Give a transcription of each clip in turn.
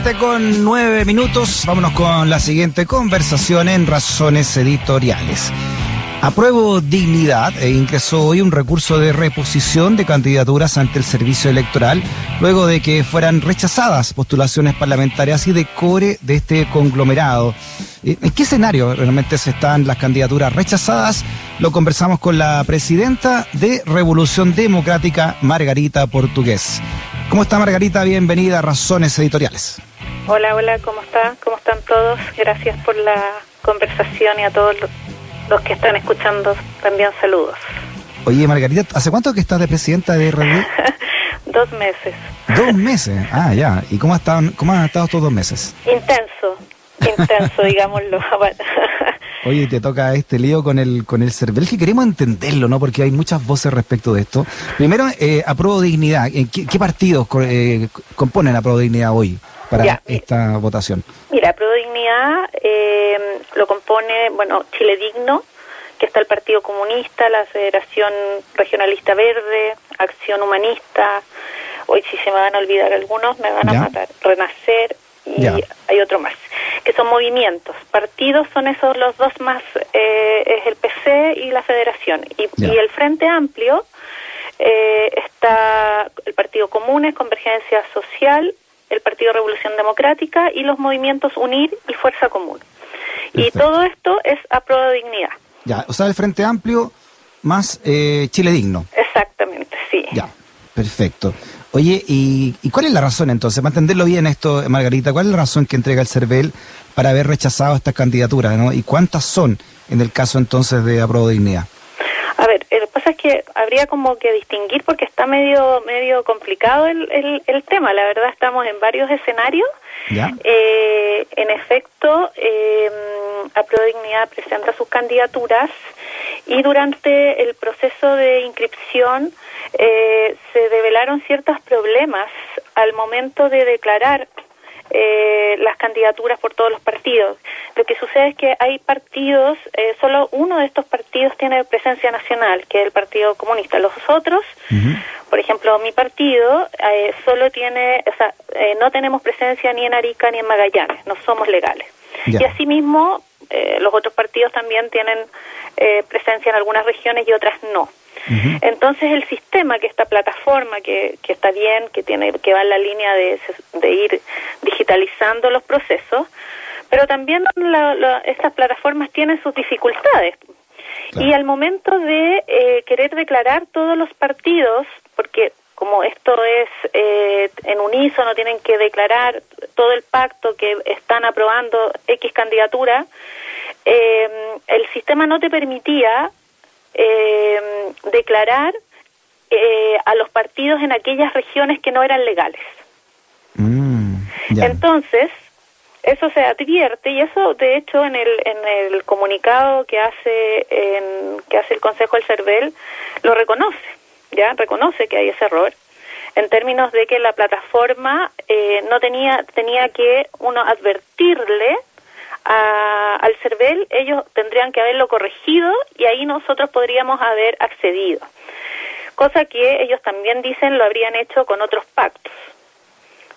7 con 9 minutos. Vámonos con la siguiente conversación en Razones Editoriales. Apruebo Dignidad e ingresó hoy un recurso de reposición de candidaturas ante el servicio electoral luego de que fueran rechazadas postulaciones parlamentarias y de cobre de este conglomerado. Eh, ¿En qué escenario realmente se están las candidaturas rechazadas? Lo conversamos con la presidenta de Revolución Democrática, Margarita Portugués. ¿Cómo está Margarita? Bienvenida a Razones Editoriales. Hola, hola, ¿cómo está? ¿Cómo están todos? Gracias por la conversación y a todos los que están escuchando también saludos. Oye, Margarita, ¿hace cuánto que estás de presidenta de RD? dos meses. Dos meses, ah, ya. ¿Y cómo, están, cómo han estado estos dos meses? Intenso, intenso, digámoslo. Oye, te toca este lío con el con el CERVEL, que queremos entenderlo, ¿no? Porque hay muchas voces respecto de esto. Primero, eh, Dignidad. ¿Qué, qué partidos eh, componen Apruebo Dignidad hoy? Para esta votación? Mira, Pro Dignidad eh, lo compone, bueno, Chile Digno, que está el Partido Comunista, la Federación Regionalista Verde, Acción Humanista, hoy si se me van a olvidar algunos, me van a matar, Renacer y hay otro más, que son movimientos. Partidos son esos los dos más, eh, es el PC y la Federación. Y, y el Frente Amplio eh, está el Partido Comunes, Convergencia Social, el Partido Revolución Democrática y los movimientos Unir y Fuerza Común. Y todo esto es a prueba de dignidad. Ya, o sea, el Frente Amplio más eh, Chile Digno. Exactamente, sí. Ya, perfecto. Oye, ¿y, cuál es la razón entonces? Para entenderlo bien esto, Margarita, ¿cuál es la razón que entrega el CERVEL para haber rechazado estas candidaturas? ¿no? ¿Y cuántas son en el caso entonces de Apruebo Dignidad? A ver, lo que pasa es que habría como que distinguir porque está medio medio complicado el, el, tema. La verdad estamos en varios escenarios. Eh, en efecto, eh, Dignidad presenta sus candidaturas y durante el proceso de inscripción eh, se develaron ciertos problemas al momento de declarar eh, las candidaturas por todos los partidos. Lo que sucede es que hay partidos, eh, solo uno de estos partidos tiene presencia nacional, que es el Partido Comunista. Los otros, por ejemplo, mi partido eh, solo tiene, o sea, eh, no tenemos presencia ni en Arica ni en Magallanes, no somos legales. Y asimismo, los otros partidos también tienen presencia en algunas regiones y otras no. Entonces el sistema, que esta plataforma que, que está bien, que tiene que va en la línea de, de ir digitalizando los procesos, pero también estas plataformas tienen sus dificultades. Y al momento de eh, querer declarar todos los partidos, porque como esto es eh, en unísono, tienen que declarar todo el pacto que están aprobando X candidatura, eh, el sistema no te permitía eh, declarar eh, a los partidos en aquellas regiones que no eran legales. Mm, Entonces, eso se advierte y eso de hecho en el en el comunicado que hace en, que hace el Consejo del CERVEL lo reconoce, ya reconoce que hay ese error en términos de que la plataforma eh, no tenía tenía que uno advertirle al CERVEL, ellos tendrían que haberlo corregido y ahí nosotros podríamos haber accedido. Cosa que ellos también dicen lo habrían hecho con otros pactos.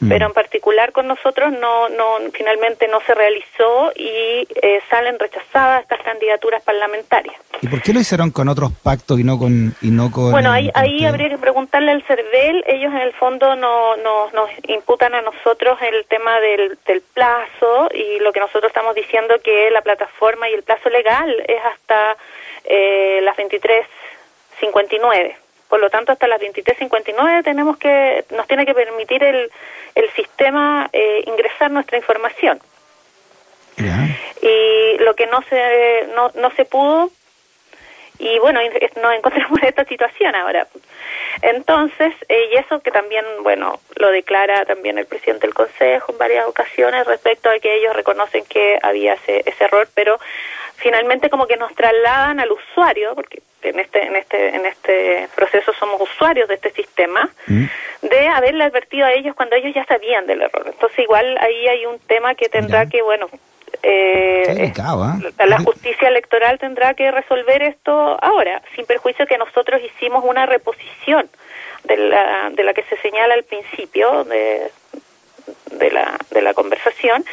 Mm. Pero en particular con nosotros no, no finalmente no se realizó y eh, salen rechazadas estas candidaturas parlamentarias. ¿Y por qué lo hicieron con otros pactos y no con y no con Bueno, ahí, ahí habría que preguntarle al CERVEL, ellos en el fondo no, no, nos imputan a nosotros el tema del, del plazo y lo que nosotros estamos diciendo que la plataforma y el plazo legal es hasta eh, las 23.59. Por lo tanto, hasta las 23.59 tenemos que nos tiene que permitir el, el sistema eh, ingresar nuestra información. Y lo que no se no, no se pudo y bueno, nos encontramos en esta situación ahora. Entonces, eh, y eso que también, bueno, lo declara también el presidente del Consejo en varias ocasiones respecto a que ellos reconocen que había ese, ese error, pero finalmente como que nos trasladan al usuario, porque en este en este en este proceso somos usuarios de este sistema mm. de haberle advertido a ellos cuando ellos ya sabían del error entonces igual ahí hay un tema que tendrá que bueno eh, ¿ah? la justicia electoral tendrá que resolver esto ahora sin perjuicio que nosotros hicimos una reposición de la, de la que se señala al principio de de la, de la conversación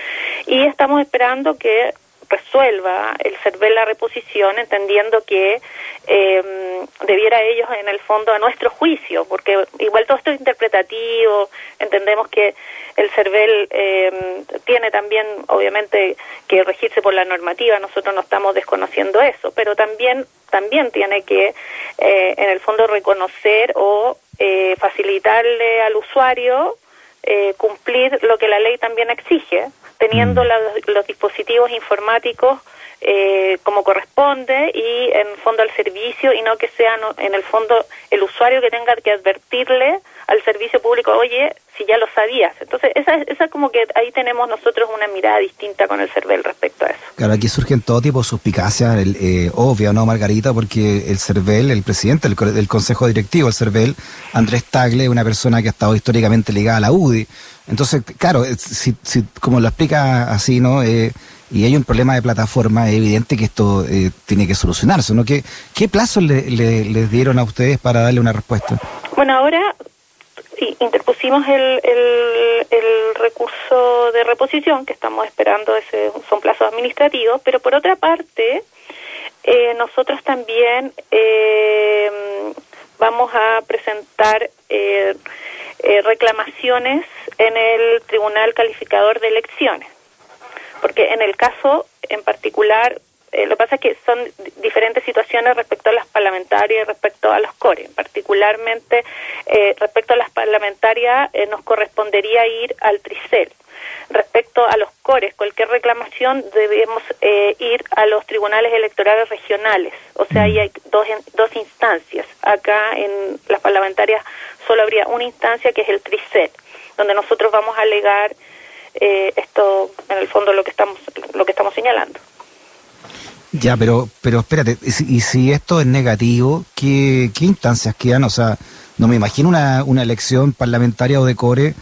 y estamos esperando que resuelva el CERVEL la reposición, entendiendo que eh, debiera ellos en el fondo a nuestro juicio, porque igual todo esto es interpretativo, entendemos que el CERVEL eh, tiene también obviamente que regirse por la normativa, nosotros no estamos desconociendo eso, pero también también tiene que eh, en el fondo reconocer o eh, facilitarle al usuario eh, cumplir lo que la ley también exige, teniendo mm. los dispositivos informáticos eh, como corresponde y en fondo al servicio y no que sea en el fondo el usuario que tenga que advertirle al servicio público, oye, si ya lo sabías. Entonces, esa, esa como que ahí tenemos nosotros una mirada distinta con el CERVEL respecto a eso. Claro, aquí surgen todo tipo de suspicacias, eh, obvio, ¿no, Margarita? Porque el CERVEL, el presidente del, Consejo Directivo, el CERVEL, Andrés Tagle, una persona que ha estado históricamente ligada a la UDI. Entonces, claro, si, si como lo explica así, ¿no? Eh, y hay un problema de plataforma, es evidente que esto eh, tiene que solucionarse, ¿no? ¿Qué, qué plazo le, les dieron a ustedes para darle una respuesta? Bueno, ahora interpusimos el, el, recurso de reposición que estamos esperando, ese, son plazos administrativos, pero por otra parte, eh, nosotros también eh, vamos a presentar eh, reclamaciones en el Tribunal Calificador de Elecciones, porque en el caso en particular eh, lo que pasa es que son diferentes situaciones respecto a las parlamentarias y respecto a los CORE. Particularmente, eh, respecto a las parlamentarias, eh, nos correspondería ir al TRICEL. Respecto a los CORES, cualquier reclamación debemos ir a los tribunales electorales regionales. O sea, ahí hay dos, dos instancias. Acá en las parlamentarias solo habría una instancia que es el TRICEL, donde nosotros vamos a alegar esto, en el fondo, lo que estamos, lo que estamos señalando. Ya, pero, pero espérate, y si esto es negativo, ¿qué, qué instancias quedan? O sea, no me imagino una, una elección parlamentaria o de core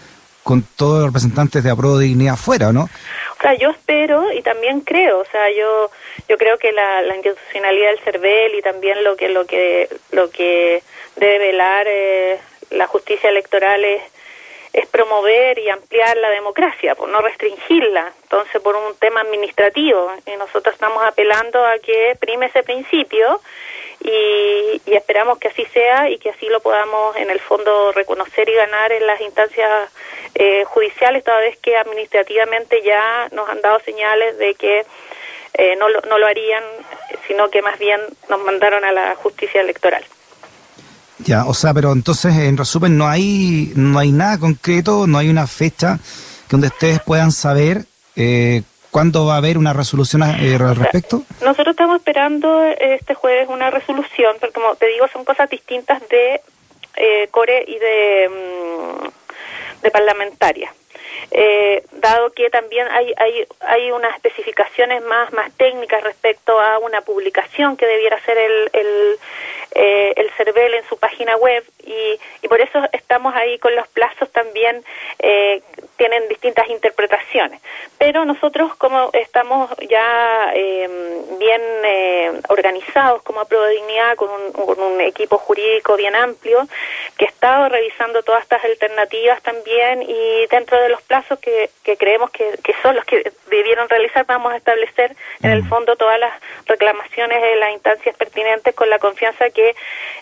con todos los representantes de Apruebo de Dignidad afuera, ¿no? O sea, yo espero y también creo, o sea, yo yo creo que la, la institucionalidad del CERVEL y también lo que lo que lo que debe velar eh, la justicia electoral es es promover y ampliar la democracia, por no restringirla. Entonces, por un tema administrativo, y nosotros estamos apelando a que prime ese principio y, esperamos que así sea y que así lo podamos en el fondo reconocer y ganar en las instancias eh, judiciales, toda vez que administrativamente ya nos han dado señales de que eh, no, lo, no lo harían, sino que más bien nos mandaron a la justicia electoral. Ya, o sea, pero entonces, en resumen, no hay, no hay nada concreto, no hay una fecha que donde ustedes puedan saber eh, cuándo va a haber una resolución eh, al respecto. Nosotros estamos esperando este jueves una resolución, porque como te digo, son cosas distintas de eh, core y de, mm, parlamentaria. Eh, dado que también hay, hay, hay unas especificaciones más, más técnicas respecto a una publicación que debiera ser el, el, eh, el CERVEL en su página web y, y por eso estamos ahí con los plazos también eh, tienen distintas interpretaciones. Pero nosotros como estamos ya eh, bien eh, organizados como Aprueba Dignidad con un, con un equipo jurídico bien amplio que ha estado revisando todas estas alternativas también y dentro de los plazos que, que creemos que, que son los que debieron realizar vamos a establecer en el mm. fondo todas las reclamaciones de las instancias pertinentes con la confianza que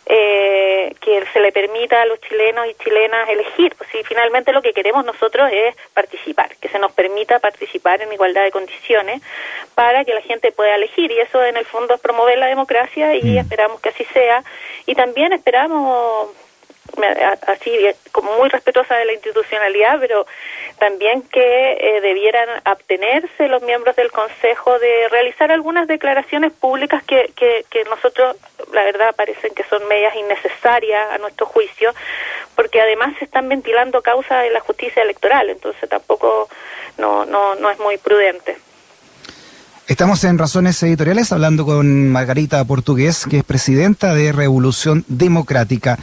eh, que se le permita a los chilenos y chilenas elegir. Pues si finalmente lo que queremos nosotros es participar, que se nos permita participar en igualdad de condiciones para que la gente pueda elegir y eso en el fondo es promover la democracia y mm. esperamos que así sea y también esperamos así como muy respetuosa de la institucionalidad, pero también que eh, debieran abstenerse los miembros del Consejo de realizar algunas declaraciones públicas que, que, que nosotros, la verdad, parecen que son medias innecesarias a nuestro juicio, porque además se están ventilando causas de la justicia electoral, entonces tampoco no, no, no es muy prudente. Estamos en Razones Editoriales hablando con Margarita Portugués, que es presidenta de Revolución Democrática.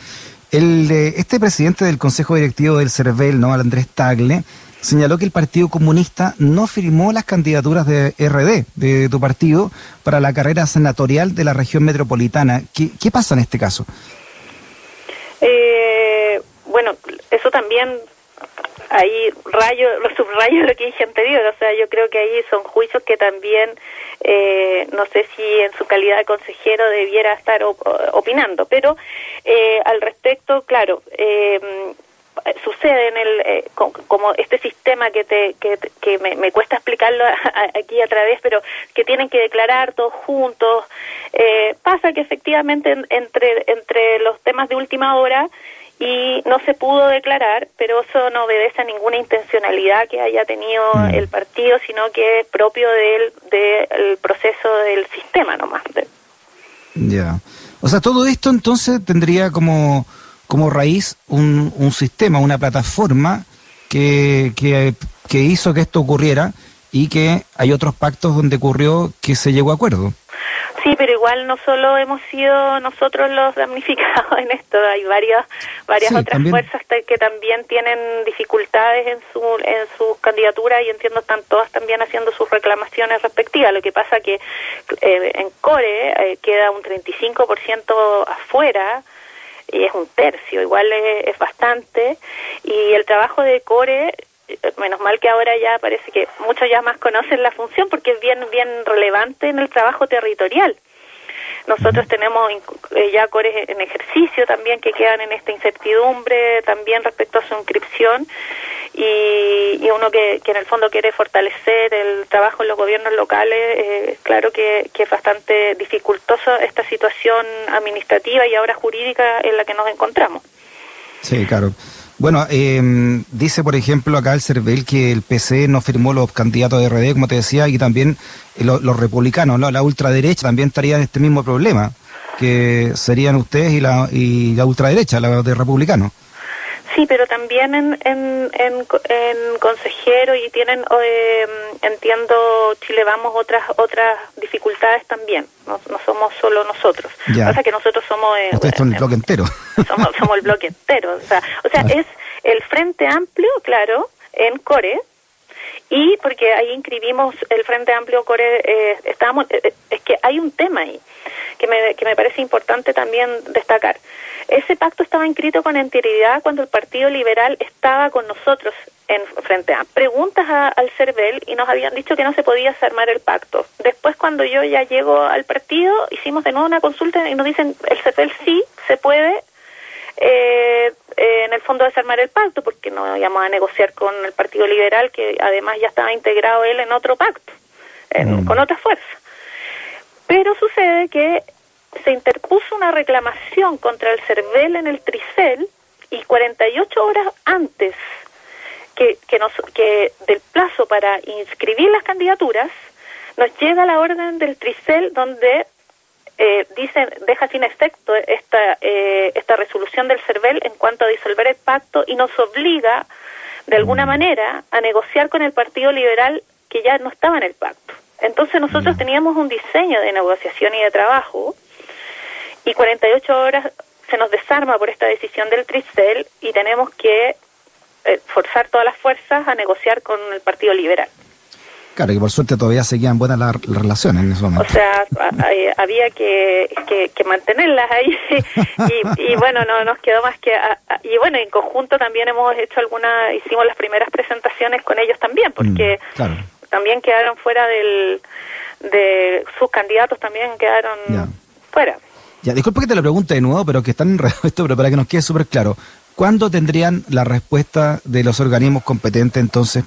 El, este presidente del Consejo Directivo del CERVEL, ¿no? Andrés Tagle, señaló que el Partido Comunista no firmó las candidaturas de RD, de tu partido, para la carrera senatorial de la región metropolitana. ¿Qué, qué pasa en este caso? Eh, bueno, eso también ahí rayo, lo subrayo lo que dije anterior, o sea, yo creo que ahí son juicios que también, eh, no sé si en su calidad de consejero debiera estar opinando, pero eh, al respecto, claro, eh, sucede en el eh, como este sistema que te que, me, cuesta explicarlo aquí a través pero que tienen que declarar todos juntos eh, pasa que efectivamente entre entre los temas de última hora y no se pudo declarar, pero eso no obedece a ninguna intencionalidad que haya tenido mm. el partido, sino que es propio del, del proceso del sistema nomás. Ya. O sea, todo esto entonces tendría como como raíz un, un sistema, una plataforma que, que, que, hizo que esto ocurriera y que hay otros pactos donde ocurrió que se llegó a acuerdo. Sí, pero igual no solo hemos sido nosotros los damnificados en esto, hay varias varias otras fuerzas que también tienen dificultades en su en sus candidaturas y entiendo están todas también haciendo sus reclamaciones respectivas. Lo que pasa que eh, en Core eh, queda un 35% afuera y es un tercio, igual es, bastante. Y el trabajo de Core, menos mal que ahora ya parece que muchos ya más conocen la función porque es bien, bien relevante en el trabajo territorial. Nosotros tenemos eh, ya cores en ejercicio también que quedan en esta incertidumbre, también respecto a su inscripción, y, y uno que, en el fondo quiere fortalecer el trabajo en los gobiernos locales, eh, claro que, que es bastante dificultosa esta situación administrativa y ahora jurídica en la que nos encontramos. Sí, claro. Bueno, eh, dice por ejemplo acá el CERVEL que el PC no firmó los candidatos de RD, como te decía, y también eh, los republicanos, ¿no? la ultraderecha también estaría en este mismo problema, que serían ustedes y la, y la ultraderecha, la de republicanos. Sí, pero también en, en, en, consejero y tienen, eh, entiendo, Chile Vamos otras otras dificultades también. No, no somos solo nosotros. Ya. Pasa que nosotros somos... Eh, Ustedes son el bloque entero. Somos, somos el bloque entero. O sea, o sea es el Frente Amplio, claro, en Core, y porque ahí inscribimos el Frente Amplio Core, eh, estábamos, eh, eh, es que hay un tema ahí que me, que me parece importante también destacar. Ese pacto estaba inscrito con anterioridad cuando el Partido Liberal estaba con nosotros en Frente a preguntas al CERVEL y nos habían dicho que no se podía armar el pacto. Después cuando yo ya llego al partido, hicimos de nuevo una consulta y nos dicen el CERVEL sí se puede eh, eh, en el fondo desarmar el pacto, porque no íbamos a negociar con el Partido Liberal, que además ya estaba integrado él en otro pacto, mm. con otra fuerza. Pero sucede que se interpuso una reclamación contra el CERVEL en el Tricel y 48 horas antes que, que, nos, que del plazo para inscribir las candidaturas, nos llega la orden del Tricel donde eh, dicen, deja sin efecto esta, eh, esta resolución del CERVEL en cuanto a disolver el pacto y nos obliga, de alguna mm. manera, a negociar con el Partido Liberal que ya no estaba en el pacto. Entonces nosotros mm. teníamos un diseño de negociación y de trabajo y 48 horas se nos desarma por esta decisión del Tricel y tenemos que eh, forzar todas las fuerzas a negociar con el Partido Liberal. Claro, que por suerte todavía seguían buenas las, relaciones en ese momento. O sea, había que, que, mantenerlas ahí y, bueno, no nos quedó más que... y bueno, en conjunto también hemos hecho algunas, hicimos las primeras presentaciones con ellos también, porque mm, también quedaron fuera del... de sus candidatos también quedaron fuera. Ya, disculpe que te lo pregunte de nuevo, pero que están en esto, pero para que nos quede súper claro. ¿Cuándo tendrían la respuesta de los organismos competentes entonces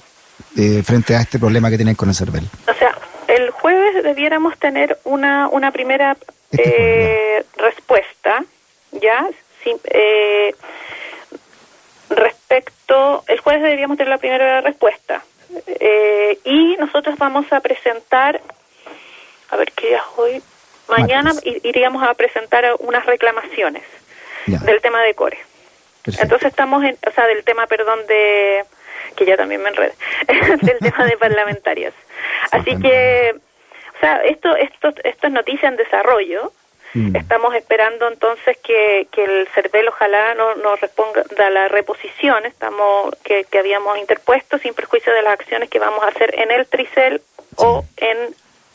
eh, frente a este problema que tienen con el CERVEL? O sea, el jueves debiéramos tener una, una primera este eh, respuesta, ¿ya? Eh, respecto, el jueves deberíamos tener la primera respuesta. y nosotros vamos a presentar, a ver qué día es hoy, mañana iríamos a presentar unas reclamaciones del tema de core. Entonces estamos en, o sea, del tema, perdón, de que ya también me enredé, del tema de parlamentarias. Así que, o sea, esto, esto, esto es noticia en desarrollo. Mm. Estamos esperando entonces que, que el CERVEL ojalá no nos responda a la reposición estamos que, que habíamos interpuesto sin perjuicio de las acciones que vamos a hacer en el TRICEL o en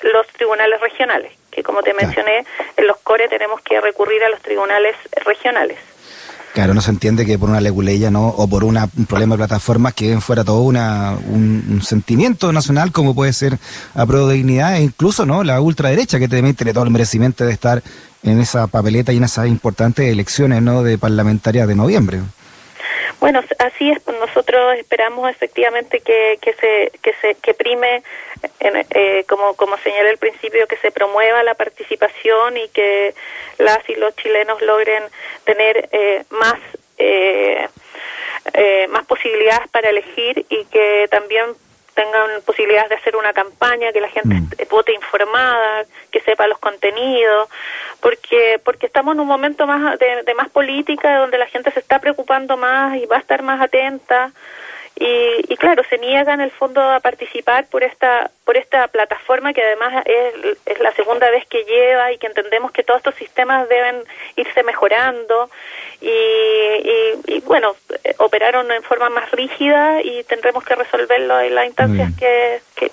los tribunales regionales, que como te mencioné, en los CORE tenemos que recurrir a los tribunales regionales. Claro, no se entiende que por una leguleya ¿no? o por una, un problema de plataformas que fuera todo una, un, sentimiento nacional como puede ser a prueba de dignidad e incluso no la ultraderecha que también tiene todo el merecimiento de estar en esa papeleta y en esas importantes elecciones ¿no? de parlamentarias de noviembre. Bueno, así es. Pues nosotros esperamos efectivamente que, que se que se que prime, eh, como como señalé al principio, que se promueva la participación y que las y los chilenos logren tener eh, más eh, más posibilidades para elegir y que también tengan posibilidades de hacer una campaña, que la gente mm. vote informada, que sepa los contenidos, porque porque estamos en un momento más de, más política donde la gente se está preocupando más y va a estar más atenta y, claro se niega en el fondo a participar por esta por esta plataforma que además es, es la segunda vez que lleva y que entendemos que todos estos sistemas deben irse mejorando. Y, y, bueno operaron en forma más rígida y tendremos que resolverlo en las instancias que, que,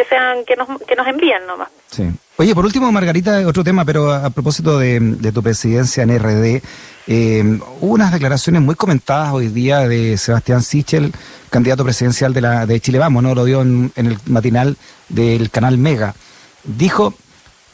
que sean que nos que nos envían nomás sí Oye, por último, Margarita, otro tema, pero a, propósito de, tu presidencia en RD, eh, hubo unas declaraciones muy comentadas hoy día de Sebastián Sichel, candidato presidencial de, la, de Chile Vamos, ¿no? Lo dio en, en el matinal del canal Mega. Dijo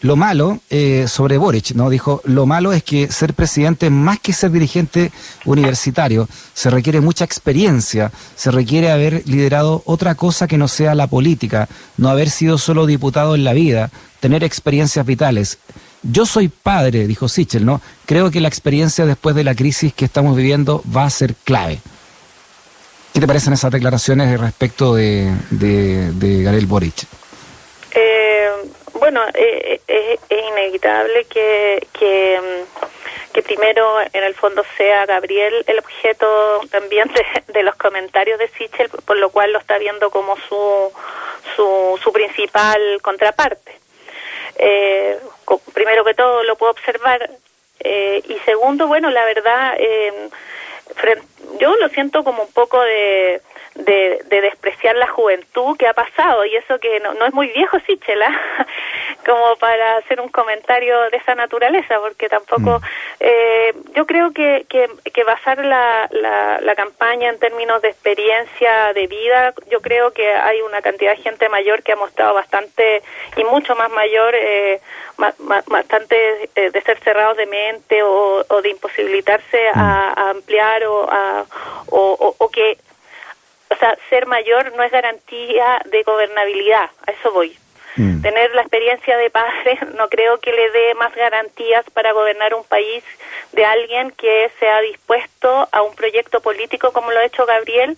lo malo eh, sobre Boric, ¿no? Dijo, lo malo es que ser presidente, más que ser dirigente universitario, se requiere mucha experiencia, se requiere haber liderado otra cosa que no sea la política, no haber sido solo diputado en la vida, tener experiencias vitales. Yo soy padre, dijo Sichel, ¿no? Creo que la experiencia después de la crisis que estamos viviendo va a ser clave. ¿Qué te parecen esas declaraciones respecto de, de, de Garel Boric? Bueno, eh, eh, es inevitable que, que, mm, que, primero en el fondo sea Gabriel el objeto también de, los comentarios de Sichel, por lo cual lo está viendo como su, su, su principal contraparte. Eh, primero que todo lo puedo observar eh, y segundo, bueno, la verdad, eh, yo lo siento como un poco de de, despreciar la juventud que ha pasado y eso que no, no es muy viejo Sichela como para hacer un comentario de esa naturaleza porque tampoco mm. eh, yo creo que, que, que basar la, la, la, campaña en términos de experiencia de vida yo creo que hay una cantidad de gente mayor que ha mostrado bastante y mucho más mayor eh, bastante eh, de ser cerrados de mente o, o de imposibilitarse a, mm. a ampliar o, a, o, o que o sea, ser mayor no es garantía de gobernabilidad, a eso voy. Mm. Tener la experiencia de padre no creo que le dé más garantías para gobernar un país de alguien que sea dispuesto a un proyecto político como lo ha hecho Gabriel,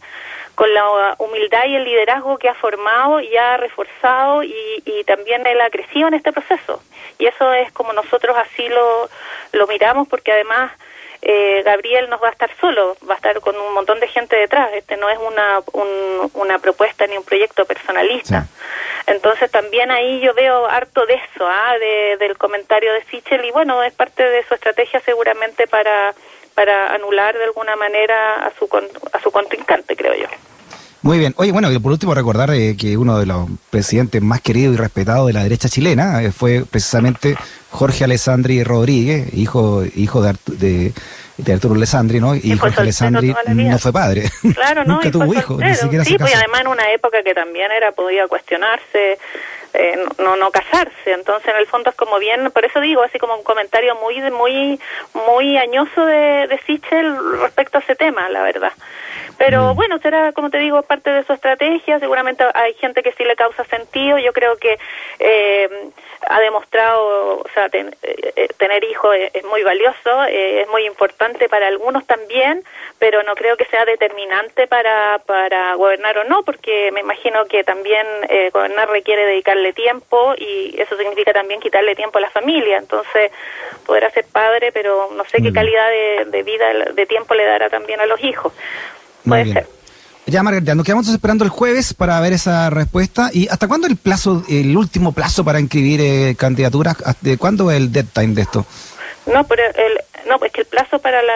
con la humildad y el liderazgo que ha formado y ha reforzado y, y también él ha crecido en este proceso. Y eso es como nosotros así lo, lo miramos porque además eh, Gabriel nos va a estar solo, va a estar con un montón de gente detrás. Este no es una, una propuesta ni un proyecto personalista. Entonces también ahí yo veo harto de eso, ¿ah? del comentario de Sichel y bueno, es parte de su estrategia seguramente para, para anular de alguna manera a su, a su contrincante, creo yo. Muy bien. Oye, bueno, y por último recordar eh, que uno de los presidentes más queridos y respetados de la derecha chilena eh, fue precisamente Jorge Alessandri Rodríguez, hijo, hijo de, de, Arturo Alessandri, ¿no? Y, Jorge Alessandri no fue padre. Claro, ¿no? Nunca tuvo hijo, ni siquiera Sí, pues además en una época que también era, podía cuestionarse, eh, no, no casarse. Entonces, en el fondo es como bien, por eso digo, así como un comentario muy, muy, muy añoso de, de Sichel respecto a ese tema, la verdad. Pero bueno, será, como te digo, parte de su estrategia. Seguramente hay gente que sí le causa sentido. Yo creo que eh, ha demostrado, o sea, eh, eh, tener hijos es, muy valioso, es muy importante para algunos también, pero no creo que sea determinante para, para gobernar o no, porque me imagino que también gobernar requiere dedicarle tiempo y eso significa también quitarle tiempo a la familia. Entonces, podrá ser padre, pero no sé qué mm. calidad de, de vida, de tiempo le dará también a los hijos. Puede ser. Ya, Margarita, nos quedamos esperando el jueves para ver esa respuesta. ¿Y hasta cuándo el plazo, el último plazo para inscribir eh, candidaturas? ¿De cuándo es el dead time de esto? No, pero el, no, pues que el plazo para la,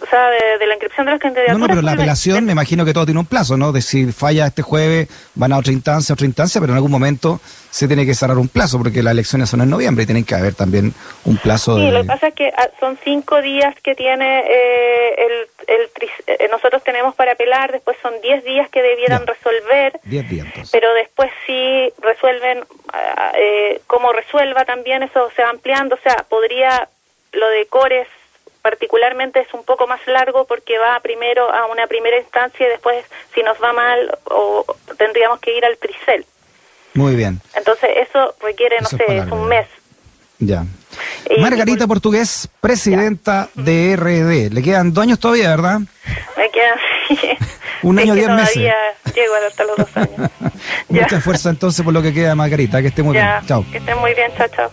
o sea, de, la inscripción de las candidaturas... No, no, pero la apelación, me imagino que todo tiene un plazo, ¿no? De si falla este jueves, van a otra instancia, otra instancia, pero en algún momento se tiene que cerrar un plazo, porque las elecciones son en noviembre y tienen que haber también un plazo sí, de... lo que pasa es que ah, son cinco días que tiene eh, el, el, eh, nosotros tenemos para apelar, después son diez días que debieran resolver. Diez días, Pero después sí resuelven, ah, eh, como resuelva también, eso se va ampliando, o sea, podría, lo de Cores particularmente es un poco más largo porque va primero a una primera instancia y después si nos va mal o tendríamos que ir al Tricel. Muy bien. Entonces eso requiere, no sé, es un mes. Ya. Margarita Portugués, presidenta de RD. Le quedan dos años todavía, ¿verdad? Me quedan, Un año, diez meses. llego hasta los dos años. Mucha fuerza entonces por lo que queda, Margarita. Que esté muy bien. Chao. Que esté muy bien. Chao, chao.